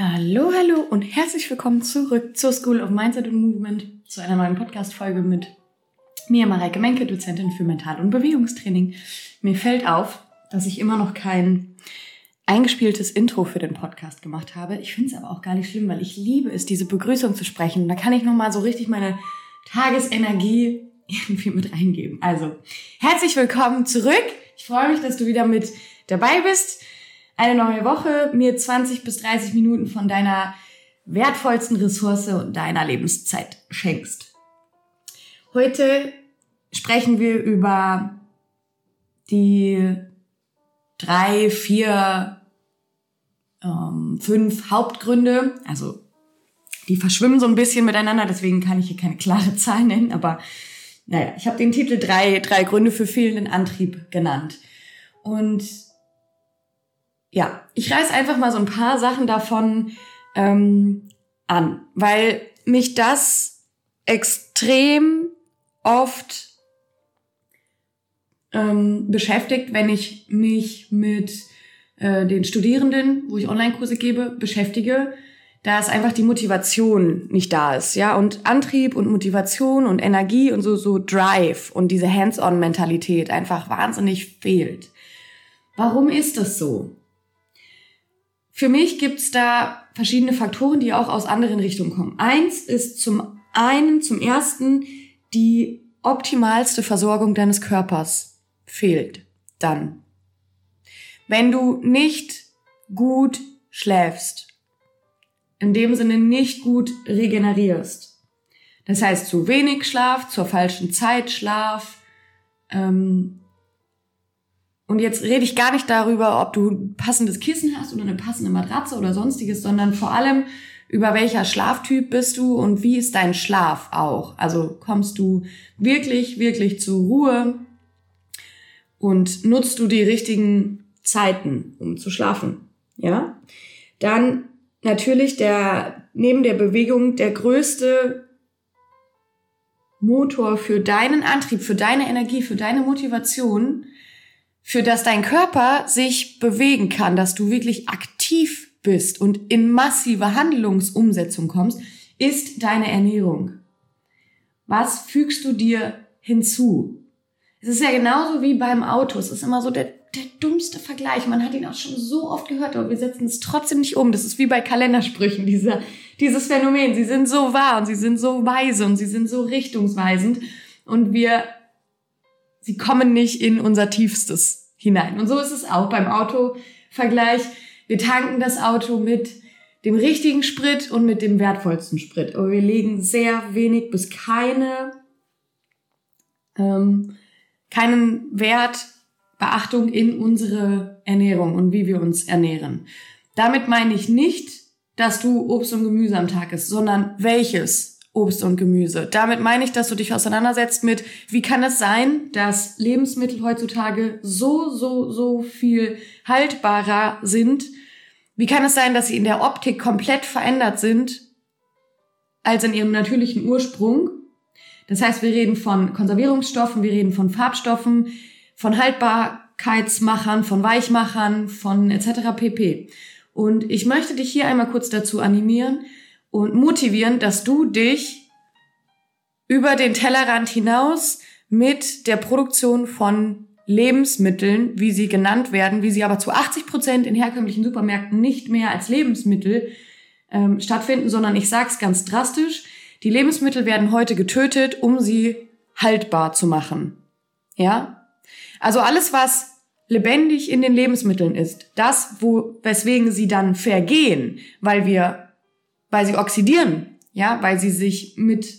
Hallo, hallo und herzlich willkommen zurück zur School of Mindset and Movement, zu einer neuen Podcast-Folge mit mir, Mareike Menke, Dozentin für Mental- und Bewegungstraining. Mir fällt auf, dass ich immer noch kein eingespieltes Intro für den Podcast gemacht habe. Ich finde es aber auch gar nicht schlimm, weil ich liebe es, diese Begrüßung zu sprechen. Da kann ich nochmal so richtig meine Tagesenergie irgendwie mit reingeben. Also, herzlich willkommen zurück. Ich freue mich, dass du wieder mit dabei bist eine neue Woche, mir 20 bis 30 Minuten von deiner wertvollsten Ressource und deiner Lebenszeit schenkst. Heute sprechen wir über die drei, vier, ähm, fünf Hauptgründe. Also die verschwimmen so ein bisschen miteinander, deswegen kann ich hier keine klare Zahl nennen, aber naja, ich habe den Titel drei, drei Gründe für fehlenden Antrieb genannt. Und ja, ich reiß einfach mal so ein paar Sachen davon ähm, an, weil mich das extrem oft ähm, beschäftigt, wenn ich mich mit äh, den Studierenden, wo ich Online-Kurse gebe, beschäftige, da ist einfach die Motivation nicht da ist, ja, und Antrieb und Motivation und Energie und so, so Drive und diese Hands-on-Mentalität einfach wahnsinnig fehlt. Warum ist das so? Für mich gibt's da verschiedene Faktoren, die auch aus anderen Richtungen kommen. Eins ist zum einen, zum ersten, die optimalste Versorgung deines Körpers fehlt dann. Wenn du nicht gut schläfst, in dem Sinne nicht gut regenerierst, das heißt zu wenig Schlaf, zur falschen Zeit Schlaf, ähm, und jetzt rede ich gar nicht darüber, ob du ein passendes Kissen hast oder eine passende Matratze oder sonstiges, sondern vor allem über welcher Schlaftyp bist du und wie ist dein Schlaf auch. Also kommst du wirklich, wirklich zur Ruhe und nutzt du die richtigen Zeiten, um zu schlafen. Ja? Dann natürlich der, neben der Bewegung der größte Motor für deinen Antrieb, für deine Energie, für deine Motivation für das dein Körper sich bewegen kann, dass du wirklich aktiv bist und in massive Handlungsumsetzung kommst, ist deine Ernährung. Was fügst du dir hinzu? Es ist ja genauso wie beim Auto. Es ist immer so der, der dummste Vergleich. Man hat ihn auch schon so oft gehört, aber wir setzen es trotzdem nicht um. Das ist wie bei Kalendersprüchen, dieser, dieses Phänomen. Sie sind so wahr und sie sind so weise und sie sind so richtungsweisend. Und wir sie kommen nicht in unser Tiefstes hinein. Und so ist es auch beim Autovergleich. Wir tanken das Auto mit dem richtigen Sprit und mit dem wertvollsten Sprit. Aber wir legen sehr wenig bis keine, ähm, keinen Wert, Beachtung in unsere Ernährung und wie wir uns ernähren. Damit meine ich nicht, dass du Obst und Gemüse am Tag isst, sondern welches Obst und Gemüse. Damit meine ich, dass du dich auseinandersetzt mit, wie kann es sein, dass Lebensmittel heutzutage so, so, so viel haltbarer sind? Wie kann es sein, dass sie in der Optik komplett verändert sind als in ihrem natürlichen Ursprung? Das heißt, wir reden von Konservierungsstoffen, wir reden von Farbstoffen, von Haltbarkeitsmachern, von Weichmachern, von etc. pp. Und ich möchte dich hier einmal kurz dazu animieren, und motivieren, dass du dich über den Tellerrand hinaus mit der Produktion von Lebensmitteln, wie sie genannt werden, wie sie aber zu 80 Prozent in herkömmlichen Supermärkten nicht mehr als Lebensmittel ähm, stattfinden, sondern ich sag's ganz drastisch, die Lebensmittel werden heute getötet, um sie haltbar zu machen. Ja? Also alles, was lebendig in den Lebensmitteln ist, das, wo, weswegen sie dann vergehen, weil wir weil sie oxidieren, ja, weil sie sich mit,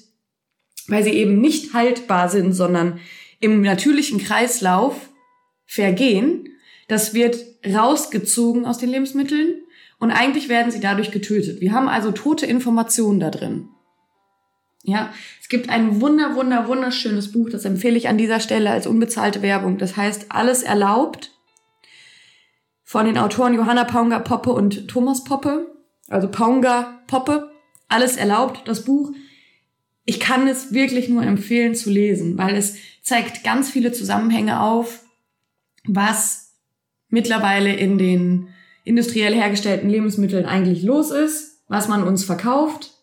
weil sie eben nicht haltbar sind, sondern im natürlichen Kreislauf vergehen. Das wird rausgezogen aus den Lebensmitteln und eigentlich werden sie dadurch getötet. Wir haben also tote Informationen da drin. Ja, es gibt ein wunder, wunder, wunderschönes Buch, das empfehle ich an dieser Stelle als unbezahlte Werbung. Das heißt Alles erlaubt von den Autoren Johanna Paunga Poppe und Thomas Poppe also Paunga, Poppe, alles erlaubt, das Buch. Ich kann es wirklich nur empfehlen zu lesen, weil es zeigt ganz viele Zusammenhänge auf, was mittlerweile in den industriell hergestellten Lebensmitteln eigentlich los ist, was man uns verkauft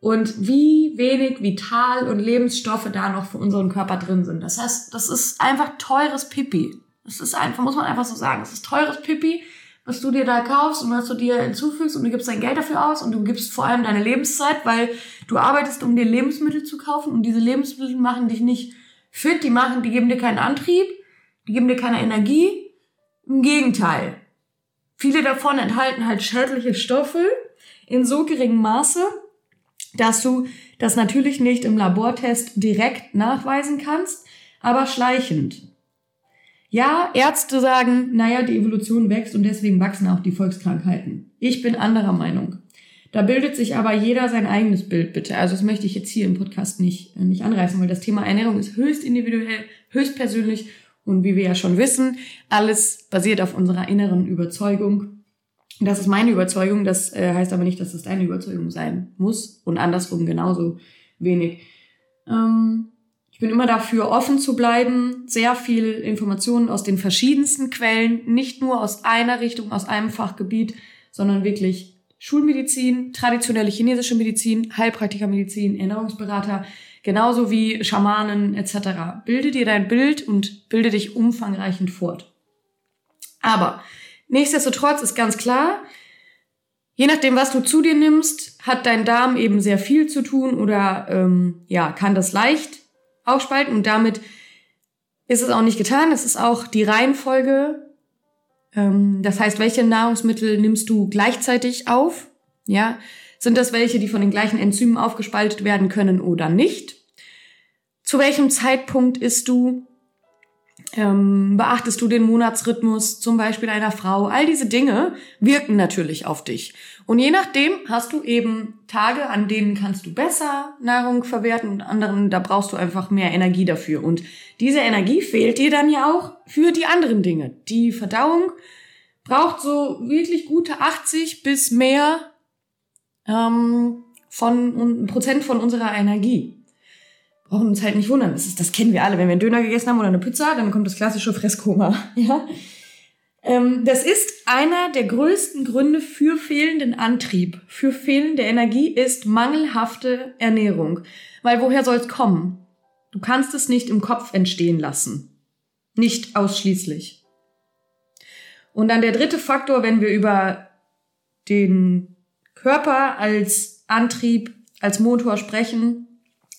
und wie wenig Vital- und Lebensstoffe da noch für unseren Körper drin sind. Das heißt, das ist einfach teures Pipi. Das ist einfach, muss man einfach so sagen. Das ist teures Pipi, was du dir da kaufst und was du dir hinzufügst und du gibst dein Geld dafür aus und du gibst vor allem deine Lebenszeit, weil du arbeitest, um dir Lebensmittel zu kaufen und diese Lebensmittel machen dich nicht fit, die machen, die geben dir keinen Antrieb, die geben dir keine Energie. Im Gegenteil. Viele davon enthalten halt schädliche Stoffe in so geringem Maße, dass du das natürlich nicht im Labortest direkt nachweisen kannst, aber schleichend. Ja, Ärzte sagen, naja, die Evolution wächst und deswegen wachsen auch die Volkskrankheiten. Ich bin anderer Meinung. Da bildet sich aber jeder sein eigenes Bild, bitte. Also das möchte ich jetzt hier im Podcast nicht, äh, nicht anreißen, weil das Thema Ernährung ist höchst individuell, höchst persönlich und wie wir ja schon wissen, alles basiert auf unserer inneren Überzeugung. Das ist meine Überzeugung, das äh, heißt aber nicht, dass das deine Überzeugung sein muss und andersrum genauso wenig. Ähm, bin immer dafür, offen zu bleiben, sehr viel Informationen aus den verschiedensten Quellen, nicht nur aus einer Richtung, aus einem Fachgebiet, sondern wirklich Schulmedizin, traditionelle chinesische Medizin, Heilpraktikermedizin, Ernährungsberater, genauso wie Schamanen etc. Bilde dir dein Bild und bilde dich umfangreichend fort. Aber nichtsdestotrotz ist ganz klar, je nachdem, was du zu dir nimmst, hat dein Darm eben sehr viel zu tun oder ähm, ja kann das leicht aufspalten und damit ist es auch nicht getan. Es ist auch die Reihenfolge. Ähm, das heißt, welche Nahrungsmittel nimmst du gleichzeitig auf? Ja, sind das welche, die von den gleichen Enzymen aufgespaltet werden können oder nicht? Zu welchem Zeitpunkt isst du? Ähm, beachtest du den Monatsrhythmus zum Beispiel einer Frau? All diese Dinge wirken natürlich auf dich. Und je nachdem hast du eben Tage, an denen kannst du besser Nahrung verwerten und anderen, da brauchst du einfach mehr Energie dafür. Und diese Energie fehlt dir dann ja auch für die anderen Dinge. Die Verdauung braucht so wirklich gute 80 bis mehr ähm, von Prozent von unserer Energie brauchen uns halt nicht wundern. Das, ist, das kennen wir alle. Wenn wir einen Döner gegessen haben oder eine Pizza, dann kommt das klassische Fresskoma. Ja? Ähm, das ist einer der größten Gründe für fehlenden Antrieb, für fehlende Energie ist mangelhafte Ernährung. Weil woher soll es kommen? Du kannst es nicht im Kopf entstehen lassen. Nicht ausschließlich. Und dann der dritte Faktor, wenn wir über den Körper als Antrieb, als Motor sprechen,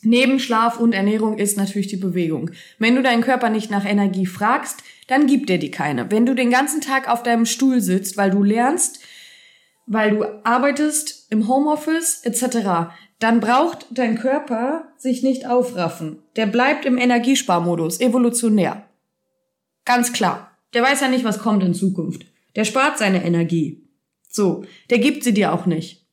Neben Schlaf und Ernährung ist natürlich die Bewegung. Wenn du deinen Körper nicht nach Energie fragst, dann gibt er dir keine. Wenn du den ganzen Tag auf deinem Stuhl sitzt, weil du lernst, weil du arbeitest im Homeoffice etc., dann braucht dein Körper sich nicht aufraffen. Der bleibt im Energiesparmodus, evolutionär. Ganz klar. Der weiß ja nicht, was kommt in Zukunft. Der spart seine Energie. So, der gibt sie dir auch nicht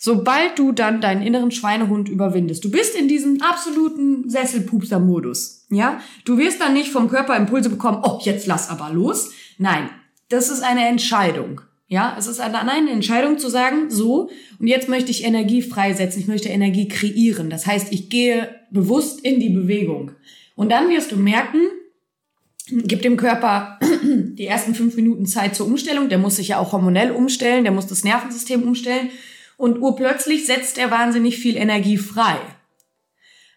sobald du dann deinen inneren Schweinehund überwindest. Du bist in diesem absoluten Sesselpupser-Modus. Ja, du wirst dann nicht vom Körper Impulse bekommen, oh, jetzt lass aber los. Nein, das ist eine Entscheidung. Ja, es ist eine, eine Entscheidung zu sagen, so, und jetzt möchte ich Energie freisetzen, ich möchte Energie kreieren. Das heißt, ich gehe bewusst in die Bewegung. Und dann wirst du merken, gib dem Körper die ersten fünf Minuten Zeit zur Umstellung. Der muss sich ja auch hormonell umstellen, der muss das Nervensystem umstellen und urplötzlich setzt er wahnsinnig viel Energie frei.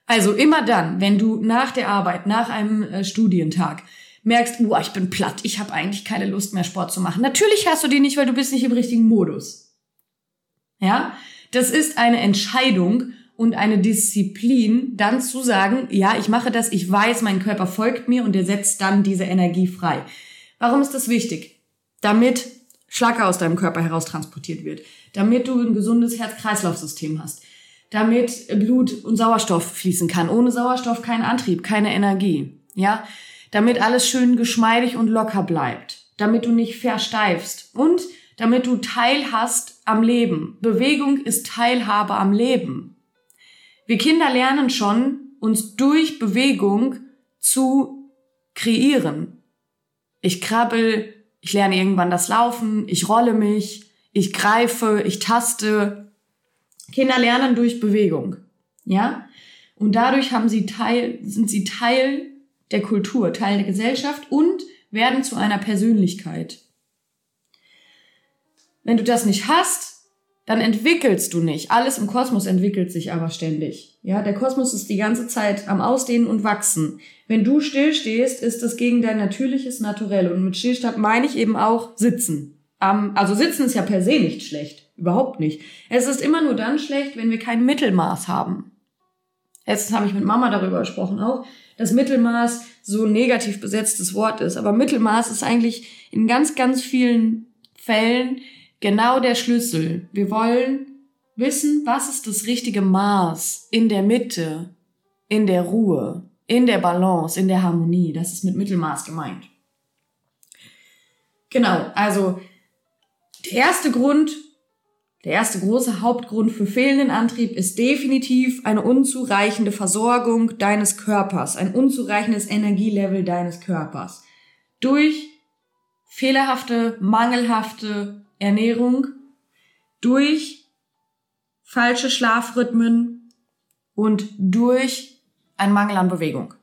Also immer dann, wenn du nach der Arbeit, nach einem äh, Studientag merkst, uh, ich bin platt, ich habe eigentlich keine Lust mehr Sport zu machen. Natürlich hast du die nicht, weil du bist nicht im richtigen Modus. Ja? Das ist eine Entscheidung und eine Disziplin, dann zu sagen, ja, ich mache das, ich weiß, mein Körper folgt mir und er setzt dann diese Energie frei. Warum ist das wichtig? Damit Schlacke aus deinem Körper heraus transportiert wird, damit du ein gesundes Herz-Kreislauf-System hast, damit Blut und Sauerstoff fließen kann. Ohne Sauerstoff kein Antrieb, keine Energie, ja, damit alles schön geschmeidig und locker bleibt, damit du nicht versteifst und damit du teilhast am Leben. Bewegung ist Teilhabe am Leben. Wir Kinder lernen schon, uns durch Bewegung zu kreieren. Ich krabbel ich lerne irgendwann das Laufen, ich rolle mich, ich greife, ich taste. Kinder lernen durch Bewegung, ja? Und dadurch haben sie Teil, sind sie Teil der Kultur, Teil der Gesellschaft und werden zu einer Persönlichkeit. wenn du das nicht hast, dann entwickelst du nicht. Alles im Kosmos entwickelt sich aber ständig. Ja, der Kosmos ist die ganze Zeit am Ausdehnen und wachsen. Wenn du stillstehst, ist das gegen dein natürliches Naturell. Und mit Stillstand meine ich eben auch sitzen. also sitzen ist ja per se nicht schlecht. Überhaupt nicht. Es ist immer nur dann schlecht, wenn wir kein Mittelmaß haben. Jetzt habe ich mit Mama darüber gesprochen auch, dass Mittelmaß so negativ besetztes Wort ist. Aber Mittelmaß ist eigentlich in ganz, ganz vielen Fällen genau der Schlüssel. Wir wollen wissen, was ist das richtige Maß in der Mitte, in der Ruhe, in der Balance, in der Harmonie. Das ist mit Mittelmaß gemeint. Genau, also der erste Grund, der erste große Hauptgrund für fehlenden Antrieb ist definitiv eine unzureichende Versorgung deines Körpers, ein unzureichendes Energielevel deines Körpers. Durch fehlerhafte, mangelhafte Ernährung, durch falsche Schlafrhythmen und durch einen Mangel an Bewegung.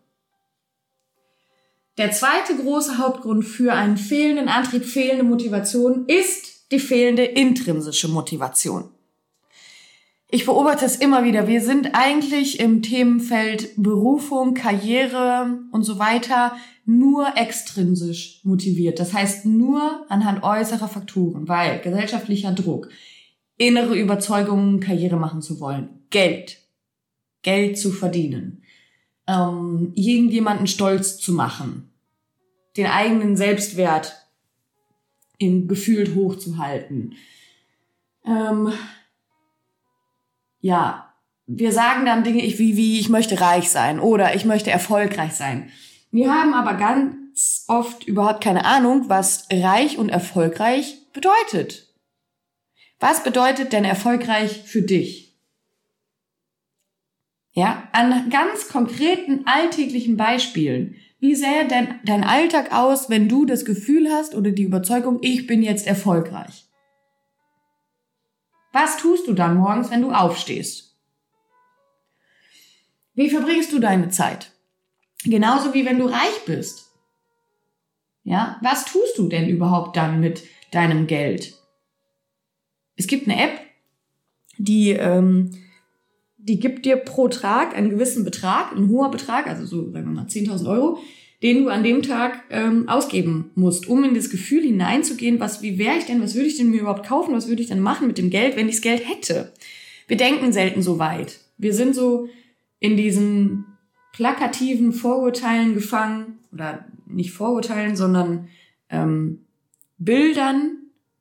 Der zweite große Hauptgrund für einen fehlenden Antrieb, fehlende Motivation ist die fehlende intrinsische Motivation. Ich beobachte es immer wieder. Wir sind eigentlich im Themenfeld Berufung, Karriere und so weiter nur extrinsisch motiviert. Das heißt nur anhand äußerer Faktoren, weil gesellschaftlicher Druck, innere Überzeugungen, Karriere machen zu wollen, Geld, Geld zu verdienen, ähm, irgendjemanden stolz zu machen, den eigenen Selbstwert in gefühlt hochzuhalten. Ähm, ja, wir sagen dann Dinge wie, wie ich möchte reich sein oder ich möchte erfolgreich sein. Wir haben aber ganz oft überhaupt keine Ahnung, was reich und erfolgreich bedeutet. Was bedeutet denn erfolgreich für dich? Ja, an ganz konkreten alltäglichen Beispielen. Wie sähe denn dein Alltag aus, wenn du das Gefühl hast oder die Überzeugung, ich bin jetzt erfolgreich? Was tust du dann morgens, wenn du aufstehst? Wie verbringst du deine Zeit? Genauso wie wenn du reich bist. Ja, was tust du denn überhaupt dann mit deinem Geld? Es gibt eine App, die, ähm, die gibt dir pro Tag einen gewissen Betrag, ein hoher Betrag, also so, sagen wir mal, 10.000 Euro, den du an dem Tag ähm, ausgeben musst, um in das Gefühl hineinzugehen, was, wie wäre ich denn, was würde ich denn mir überhaupt kaufen, was würde ich denn machen mit dem Geld, wenn ich das Geld hätte. Wir denken selten so weit. Wir sind so in diesen plakativen Vorurteilen gefangen, oder nicht Vorurteilen, sondern ähm, Bildern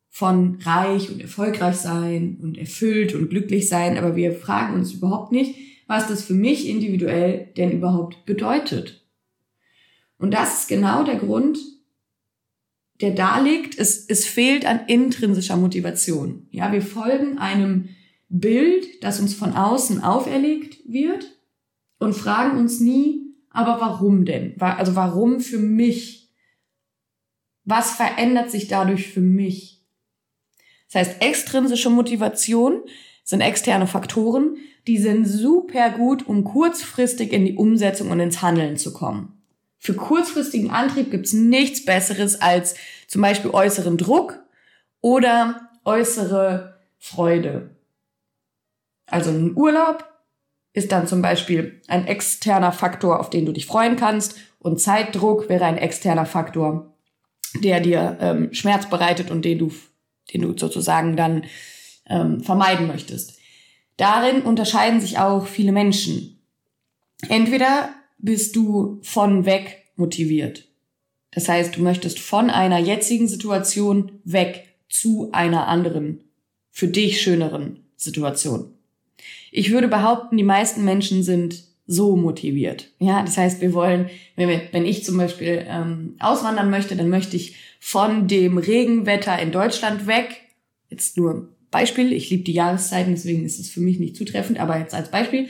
von reich und erfolgreich sein und erfüllt und glücklich sein, aber wir fragen uns überhaupt nicht, was das für mich individuell denn überhaupt bedeutet. Und das ist genau der Grund, der da liegt. Es, es fehlt an intrinsischer Motivation. Ja, wir folgen einem Bild, das uns von außen auferlegt wird und fragen uns nie, aber warum denn? Also warum für mich? Was verändert sich dadurch für mich? Das heißt, extrinsische Motivation sind externe Faktoren, die sind super gut, um kurzfristig in die Umsetzung und ins Handeln zu kommen. Für kurzfristigen Antrieb gibt's nichts Besseres als zum Beispiel äußeren Druck oder äußere Freude. Also ein Urlaub ist dann zum Beispiel ein externer Faktor, auf den du dich freuen kannst. Und Zeitdruck wäre ein externer Faktor, der dir ähm, Schmerz bereitet und den du, den du sozusagen dann ähm, vermeiden möchtest. Darin unterscheiden sich auch viele Menschen. Entweder bist du von weg motiviert. Das heißt, du möchtest von einer jetzigen Situation weg zu einer anderen, für dich schöneren Situation. Ich würde behaupten, die meisten Menschen sind so motiviert. Ja, das heißt, wir wollen, wenn, wir, wenn ich zum Beispiel ähm, auswandern möchte, dann möchte ich von dem Regenwetter in Deutschland weg. Jetzt nur Beispiel. Ich liebe die Jahreszeiten, deswegen ist es für mich nicht zutreffend, aber jetzt als Beispiel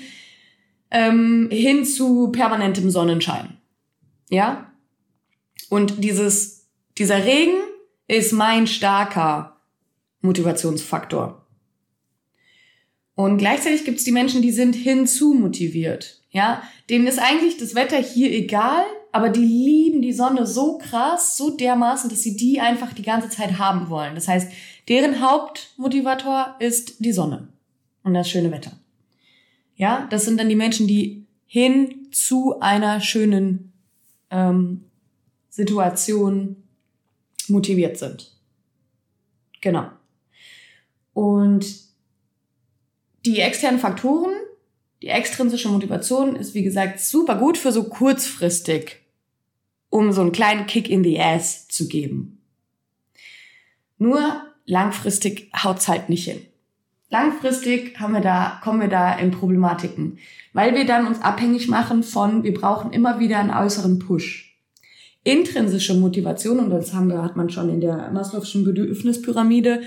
ähm, hin zu permanentem Sonnenschein. Ja? Und dieses, dieser Regen ist mein starker Motivationsfaktor. Und gleichzeitig gibt es die Menschen, die sind hinzu motiviert. Ja, denen ist eigentlich das Wetter hier egal, aber die lieben die Sonne so krass, so dermaßen, dass sie die einfach die ganze Zeit haben wollen. Das heißt, Deren Hauptmotivator ist die Sonne und das schöne Wetter. Ja, das sind dann die Menschen, die hin zu einer schönen ähm, Situation motiviert sind. Genau. Und die externen Faktoren, die extrinsische Motivation ist, wie gesagt, super gut für so kurzfristig, um so einen kleinen Kick in the Ass zu geben. Nur langfristig haut's halt nicht hin. Langfristig haben wir da, kommen wir da in Problematiken, weil wir dann uns abhängig machen von, wir brauchen immer wieder einen äußeren Push. Intrinsische Motivation, und das haben wir, hat man schon in der Maslow'schen Bedürfnispyramide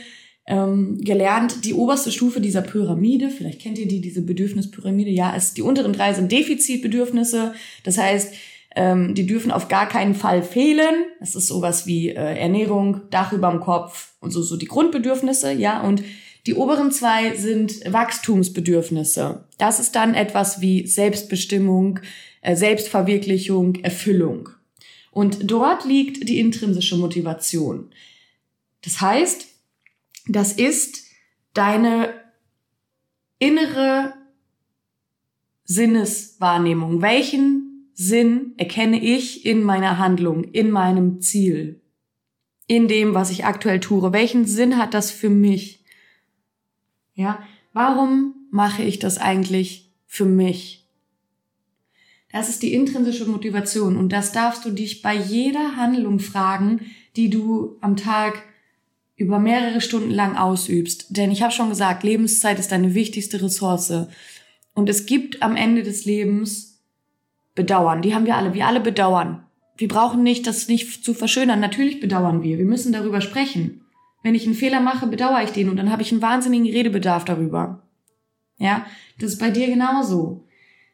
ähm, gelernt, die oberste Stufe dieser Pyramide, vielleicht kennt ihr die, diese Bedürfnispyramide, ja, ist die unteren drei sind Defizitbedürfnisse, das heißt, ähm, die dürfen auf gar keinen Fall fehlen. Das ist sowas wie äh, Ernährung, Dach über dem Kopf und so, so die Grundbedürfnisse, ja, und die oberen zwei sind Wachstumsbedürfnisse. Das ist dann etwas wie Selbstbestimmung, äh, Selbstverwirklichung, Erfüllung. Und dort liegt die intrinsische Motivation. Das heißt, das ist deine innere Sinneswahrnehmung. Welchen Sinn erkenne ich in meiner Handlung, in meinem Ziel, in dem, was ich aktuell tue? Welchen Sinn hat das für mich? Ja, warum mache ich das eigentlich für mich? Das ist die intrinsische Motivation und das darfst du dich bei jeder Handlung fragen, die du am Tag über mehrere Stunden lang ausübst. Denn ich habe schon gesagt, Lebenszeit ist deine wichtigste Ressource. Und es gibt am Ende des Lebens Bedauern. Die haben wir alle. Wir alle bedauern. Wir brauchen nicht, das nicht zu verschönern. Natürlich bedauern wir. Wir müssen darüber sprechen. Wenn ich einen Fehler mache, bedauere ich den und dann habe ich einen wahnsinnigen Redebedarf darüber. Ja, das ist bei dir genauso.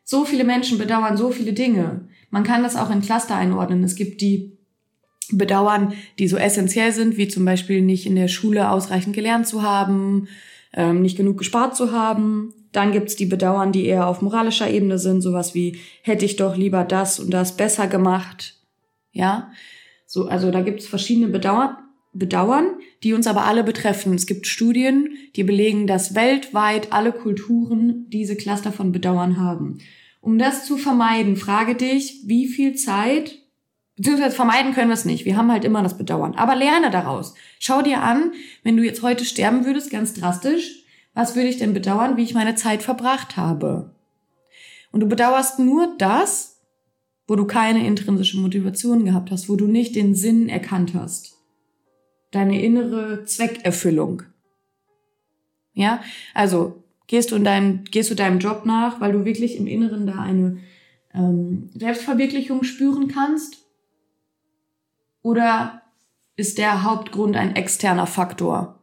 So viele Menschen bedauern so viele Dinge. Man kann das auch in Cluster einordnen. Es gibt die bedauern, die so essentiell sind, wie zum Beispiel nicht in der Schule ausreichend gelernt zu haben, ähm, nicht genug gespart zu haben. Dann gibt's die Bedauern, die eher auf moralischer Ebene sind, sowas wie hätte ich doch lieber das und das besser gemacht. Ja, so also da gibt's verschiedene Bedauern, Bedauern, die uns aber alle betreffen. Es gibt Studien, die belegen, dass weltweit alle Kulturen diese Cluster von Bedauern haben. Um das zu vermeiden, frage dich, wie viel Zeit Beziehungsweise vermeiden können wir es nicht. Wir haben halt immer das Bedauern. Aber lerne daraus. Schau dir an, wenn du jetzt heute sterben würdest, ganz drastisch, was würde ich denn bedauern, wie ich meine Zeit verbracht habe? Und du bedauerst nur das, wo du keine intrinsische Motivation gehabt hast, wo du nicht den Sinn erkannt hast. Deine innere Zweckerfüllung. Ja, also gehst du in deinem, gehst du deinem Job nach, weil du wirklich im Inneren da eine ähm, Selbstverwirklichung spüren kannst oder ist der Hauptgrund ein externer Faktor?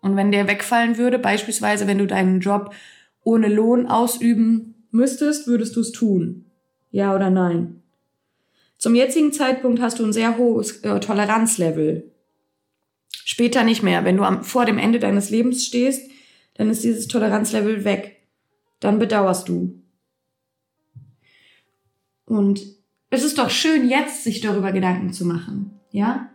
Und wenn der wegfallen würde, beispielsweise wenn du deinen Job ohne Lohn ausüben müsstest, würdest du es tun? Ja oder nein? Zum jetzigen Zeitpunkt hast du ein sehr hohes äh, Toleranzlevel. Später nicht mehr. Wenn du am, vor dem Ende deines Lebens stehst, dann ist dieses Toleranzlevel weg. Dann bedauerst du. Und es ist doch schön, jetzt sich darüber Gedanken zu machen. Ja?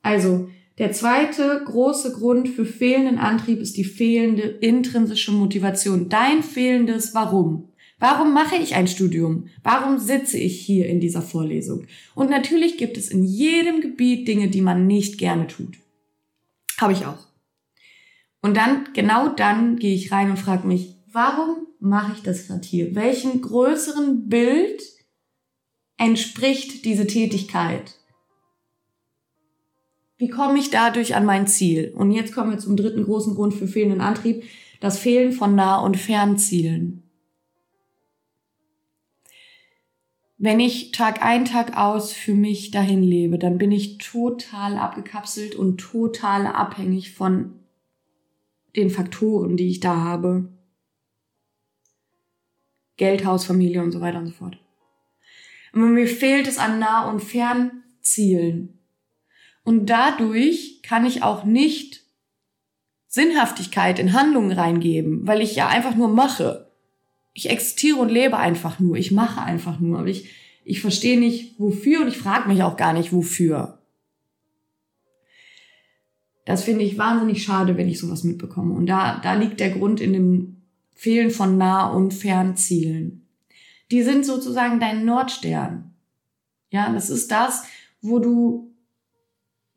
Also, der zweite große Grund für fehlenden Antrieb ist die fehlende intrinsische Motivation. Dein fehlendes Warum. Warum mache ich ein Studium? Warum sitze ich hier in dieser Vorlesung? Und natürlich gibt es in jedem Gebiet Dinge, die man nicht gerne tut. Habe ich auch. Und dann, genau dann gehe ich rein und frage mich, warum mache ich das gerade hier? Welchen größeren Bild entspricht diese Tätigkeit? Wie komme ich dadurch an mein Ziel? Und jetzt kommen wir zum dritten großen Grund für fehlenden Antrieb, das Fehlen von Nah- und Fernzielen. Wenn ich Tag ein, Tag aus für mich dahin lebe, dann bin ich total abgekapselt und total abhängig von den Faktoren, die ich da habe. Geld, Haus, Familie und so weiter und so fort. Aber mir fehlt es an Nah- und Fernzielen. Und dadurch kann ich auch nicht Sinnhaftigkeit in Handlungen reingeben, weil ich ja einfach nur mache. Ich existiere und lebe einfach nur. Ich mache einfach nur. Aber ich, ich verstehe nicht, wofür und ich frage mich auch gar nicht, wofür. Das finde ich wahnsinnig schade, wenn ich sowas mitbekomme. Und da, da liegt der Grund in dem Fehlen von Nah- und Fernzielen. Die sind sozusagen dein Nordstern. Ja, das ist das, wo du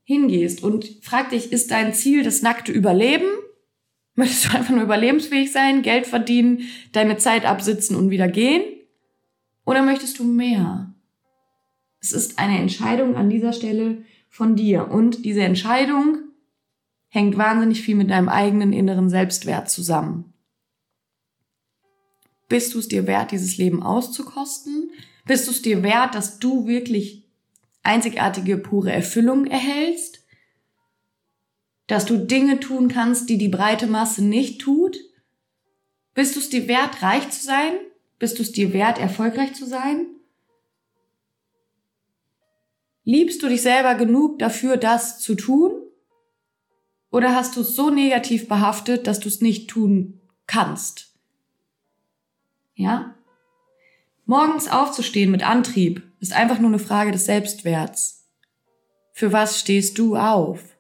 hingehst und frag dich, ist dein Ziel das nackte Überleben? Möchtest du einfach nur überlebensfähig sein, Geld verdienen, deine Zeit absitzen und wieder gehen? Oder möchtest du mehr? Es ist eine Entscheidung an dieser Stelle von dir. Und diese Entscheidung hängt wahnsinnig viel mit deinem eigenen inneren Selbstwert zusammen. Bist du es dir wert, dieses Leben auszukosten? Bist du es dir wert, dass du wirklich einzigartige, pure Erfüllung erhältst? Dass du Dinge tun kannst, die die breite Masse nicht tut? Bist du es dir wert, reich zu sein? Bist du es dir wert, erfolgreich zu sein? Liebst du dich selber genug dafür, das zu tun? Oder hast du es so negativ behaftet, dass du es nicht tun kannst? Ja? Morgens aufzustehen mit Antrieb ist einfach nur eine Frage des Selbstwerts. Für was stehst du auf?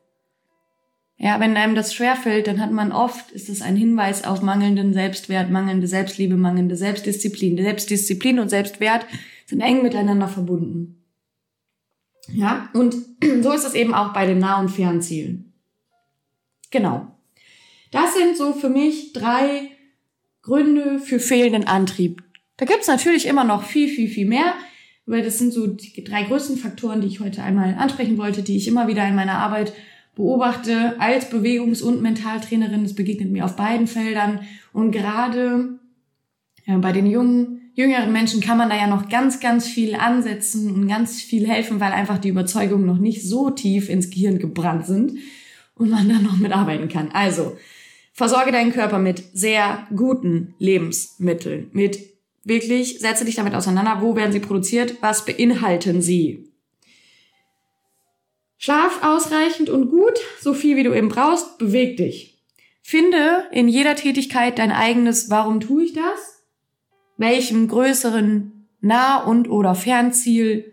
Ja, wenn einem das schwerfällt, dann hat man oft, ist es ein Hinweis auf mangelnden Selbstwert, mangelnde Selbstliebe, mangelnde Selbstdisziplin. Selbstdisziplin und Selbstwert sind eng miteinander verbunden. Ja, und so ist es eben auch bei den nah- und Fernzielen. Genau. Das sind so für mich drei Gründe für fehlenden Antrieb. Da gibt's natürlich immer noch viel, viel, viel mehr, weil das sind so die drei größten Faktoren, die ich heute einmal ansprechen wollte, die ich immer wieder in meiner Arbeit beobachte als Bewegungs- und Mentaltrainerin. Das begegnet mir auf beiden Feldern. Und gerade bei den jungen, jüngeren Menschen kann man da ja noch ganz, ganz viel ansetzen und ganz viel helfen, weil einfach die Überzeugungen noch nicht so tief ins Gehirn gebrannt sind und man da noch mitarbeiten kann. Also, versorge deinen Körper mit sehr guten Lebensmitteln, mit wirklich, setze dich damit auseinander, wo werden sie produziert, was beinhalten sie. Schlaf ausreichend und gut, so viel wie du eben brauchst, beweg dich. Finde in jeder Tätigkeit dein eigenes Warum tue ich das? Welchem größeren Nah- und oder Fernziel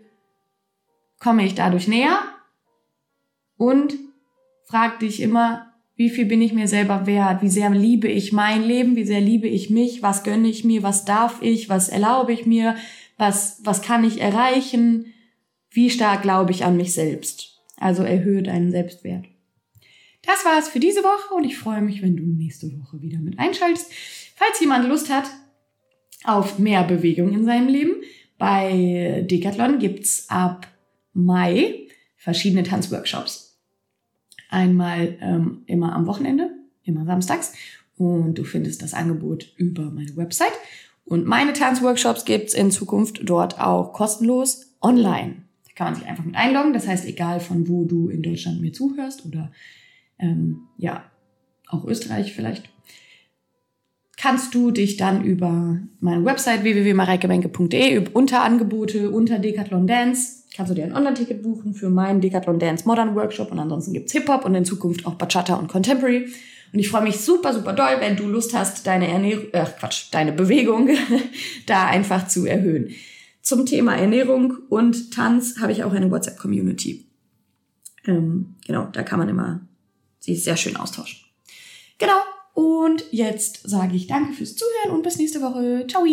komme ich dadurch näher? Und frag dich immer, wie viel bin ich mir selber wert? Wie sehr liebe ich mein Leben? Wie sehr liebe ich mich? Was gönne ich mir? Was darf ich? Was erlaube ich mir? Was, was kann ich erreichen? Wie stark glaube ich an mich selbst? Also erhöhe deinen Selbstwert. Das war es für diese Woche und ich freue mich, wenn du nächste Woche wieder mit einschaltest. Falls jemand Lust hat auf mehr Bewegung in seinem Leben, bei Decathlon gibt's ab Mai verschiedene Tanzworkshops. Einmal ähm, immer am Wochenende, immer samstags. Und du findest das Angebot über meine Website. Und meine Tanzworkshops gibt's in Zukunft dort auch kostenlos online. Kann man sich einfach mit einloggen. Das heißt, egal von wo du in Deutschland mir zuhörst oder ähm, ja, auch Österreich vielleicht, kannst du dich dann über meine Website www.mareikemenke.de unter Angebote, unter Decathlon Dance, kannst du dir ein Online-Ticket buchen für meinen Decathlon Dance Modern Workshop und ansonsten gibt's Hip-Hop und in Zukunft auch Bachata und Contemporary. Und ich freue mich super, super doll, wenn du Lust hast, deine Ernährung, äh, Quatsch, deine Bewegung da einfach zu erhöhen. Zum Thema Ernährung und Tanz habe ich auch eine WhatsApp-Community. Ähm, genau, da kann man immer sich sehr schön austauschen. Genau, und jetzt sage ich danke fürs Zuhören und bis nächste Woche. Ciao!